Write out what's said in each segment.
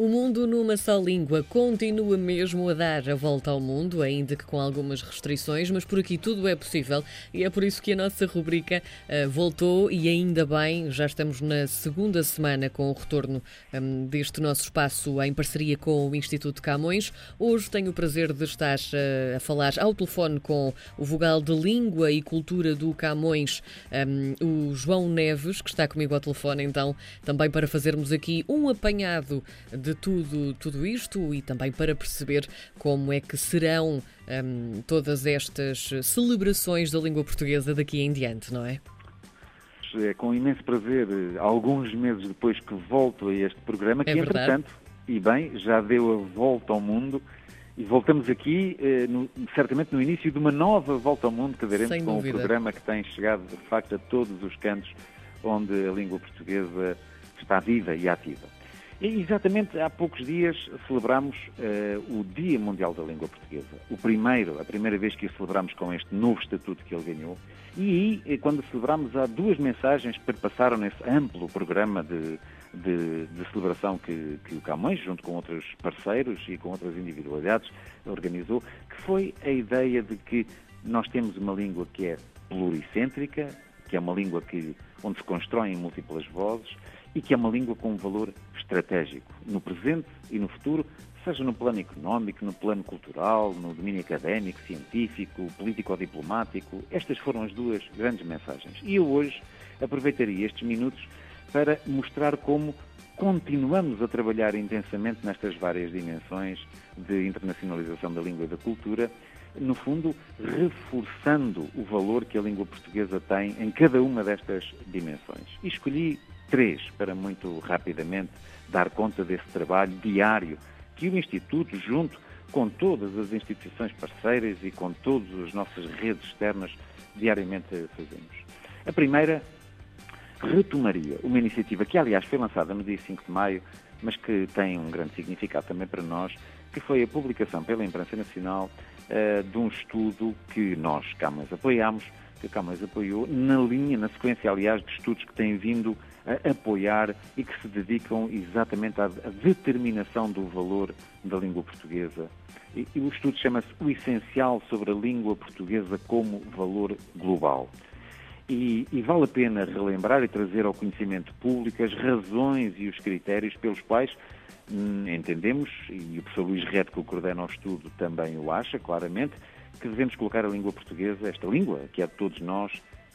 O mundo numa só língua continua mesmo a dar a volta ao mundo, ainda que com algumas restrições, mas por aqui tudo é possível e é por isso que a nossa rubrica uh, voltou e ainda bem, já estamos na segunda semana com o retorno um, deste nosso espaço em parceria com o Instituto Camões. Hoje tenho o prazer de estar uh, a falar ao telefone com o vogal de Língua e Cultura do Camões, um, o João Neves, que está comigo ao telefone, então, também para fazermos aqui um apanhado de de tudo, tudo isto e também para perceber como é que serão um, todas estas celebrações da língua portuguesa daqui em diante, não é? É com imenso prazer, alguns meses depois que volto a este programa, que é entretanto, e bem, já deu a volta ao mundo e voltamos aqui, eh, no, certamente no início de uma nova volta ao mundo que daremos com o programa que tem chegado de facto a todos os cantos onde a língua portuguesa está viva e ativa. Exatamente há poucos dias celebramos uh, o Dia Mundial da Língua Portuguesa. O primeiro, a primeira vez que o celebramos com este novo estatuto que ele ganhou. E aí, eh, quando celebramos, há duas mensagens que perpassaram nesse amplo programa de, de, de celebração que, que, o Camões, junto com outros parceiros e com outras individualidades, organizou, que foi a ideia de que nós temos uma língua que é pluricêntrica, que é uma língua que, onde se constroem múltiplas vozes, e que é uma língua com um valor estratégico no presente e no futuro, seja no plano económico, no plano cultural, no domínio académico, científico, político ou diplomático. Estas foram as duas grandes mensagens. E eu hoje aproveitaria estes minutos para mostrar como continuamos a trabalhar intensamente nestas várias dimensões de internacionalização da língua e da cultura, no fundo, reforçando o valor que a língua portuguesa tem em cada uma destas dimensões. E escolhi três, para muito rapidamente dar conta desse trabalho diário que o Instituto, junto com todas as instituições parceiras e com todas as nossas redes externas, diariamente fazemos. A primeira retomaria uma iniciativa que, aliás, foi lançada no dia 5 de maio, mas que tem um grande significado também para nós, que foi a publicação pela imprensa nacional uh, de um estudo que nós, Camões, apoiámos, que a Camões apoiou, na linha, na sequência, aliás, de estudos que têm vindo a apoiar e que se dedicam exatamente à, à determinação do valor da língua portuguesa. E, e o estudo chama-se O Essencial sobre a Língua Portuguesa como Valor Global. E, e, vale a pena relembrar e trazer ao conhecimento público as razões e os critérios pelos quais hum, entendemos, e o professor Luís Reto, que o coordena o estudo, também o acha, claramente, que devemos colocar a língua portuguesa, esta língua, que é de todos nós,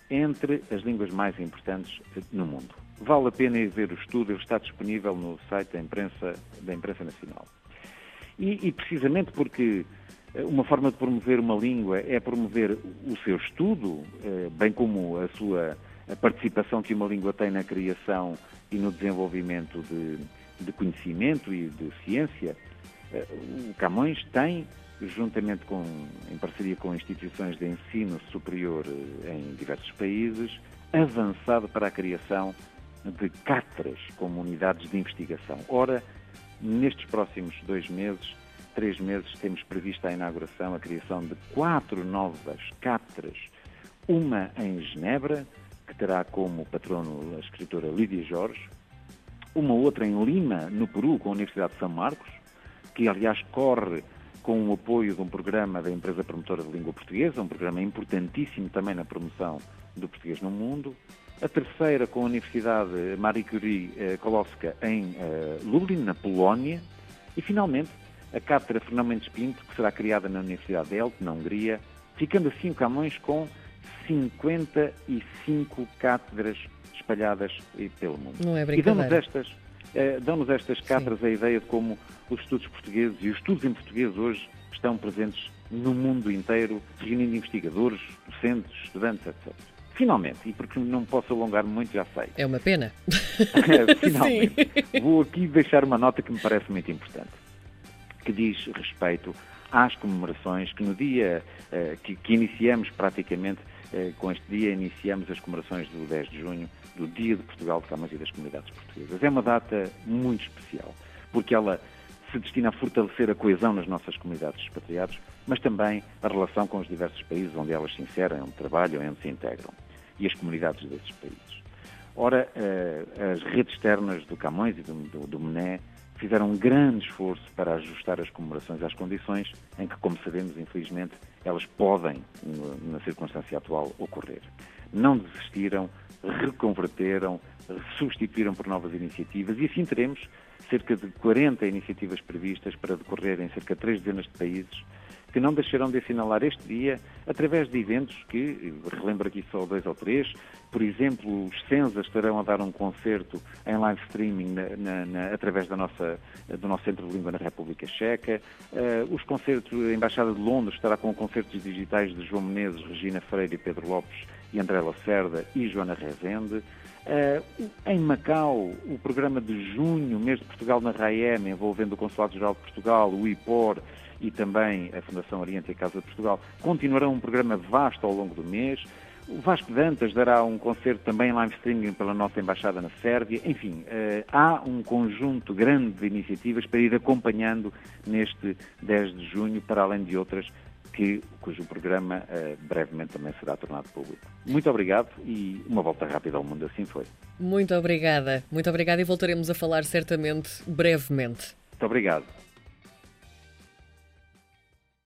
entre as línguas mais importantes no mundo. Vale a pena ir ver o estudo, ele está disponível no site da imprensa, da imprensa nacional. E, e, precisamente porque eh, uma forma de promover uma língua é promover o seu estudo, eh, bem como a sua participação que uma língua tem na criação e no desenvolvimento de, de conhecimento e de ciência, eh, o Camões tem juntamente com, em parceria com instituições de ensino superior eh, em diversos países, avançado para a criação de cátedras como unidades de investigação. Ora, nestes próximos dois meses, três meses, temos prevista a inauguração, a criação de quatro novas cátedras, uma em Genebra, que terá como patrono a escritora Lídia Jorge, uma outra em Lima, no Peru, com a Universidade de São Marcos, que aliás corre com o apoio de um programa da empresa promotora de língua portuguesa, um programa importantíssimo também na promoção do português no mundo. A terceira com a Universidade Marie Curie eh, Kolowska em eh, Lublin, na Polónia. E, finalmente, a Cátedra Fernão Mendes Pinto, que será criada na Universidade de Elte, na Hungria, ficando assim o Camões com 55 cátedras espalhadas pelo mundo. Não é brincadeira. E damos estas eh, dão-nos estas cátedras a ideia de como os estudos portugueses e os estudos em português hoje estão presentes no mundo inteiro, reunindo investigadores, docentes, estudantes, etc. Finalmente, e porque não posso alongar muito, já sei. É uma pena. Finalmente, Sim. vou aqui deixar uma nota que me parece muito importante, que diz respeito às comemorações que no dia eh, que, que iniciamos praticamente eh, com este dia iniciamos as comemorações do 10 de junho, do Dia de Portugal de Camas e das Comunidades Portuguesas. É uma data muito especial, porque ela se destina a fortalecer a coesão nas nossas comunidades expatriados, mas também a relação com os diversos países onde elas se inserem, onde trabalham, onde se integram, e as comunidades desses países. Ora, eh, as redes externas do Camões e do, do, do Mené fizeram um grande esforço para ajustar as comemorações às condições em que, como sabemos, infelizmente, elas podem, na circunstância atual, ocorrer. Não desistiram, reconverteram, substituíram por novas iniciativas e assim teremos cerca de 40 iniciativas previstas para decorrer em cerca de três dezenas de países que não deixarão de assinalar este dia através de eventos que, relembro aqui só dois ou três, por exemplo, os Senza estarão a dar um concerto em live streaming na, na, na, através da nossa, do nosso Centro de Língua na República Checa, uh, os concertos, a Embaixada de Londres estará com concertos digitais de João Menezes, Regina Freire e Pedro Lopes e André Lacerda e Joana Rezende. Uh, em Macau, o programa de junho, mês de Portugal na RAEM, envolvendo o Consulado-Geral de Portugal, o IPOR e também a Fundação Oriente e a Casa de Portugal, continuarão um programa vasto ao longo do mês. O Vasco Dantas dará um concerto também live streaming pela nossa Embaixada na Sérvia. Enfim, uh, há um conjunto grande de iniciativas para ir acompanhando neste 10 de junho, para além de outras que, cujo programa uh, brevemente também será tornado público. Muito obrigado e uma volta rápida ao mundo, assim foi. Muito obrigada, muito obrigada e voltaremos a falar certamente brevemente. Muito obrigado.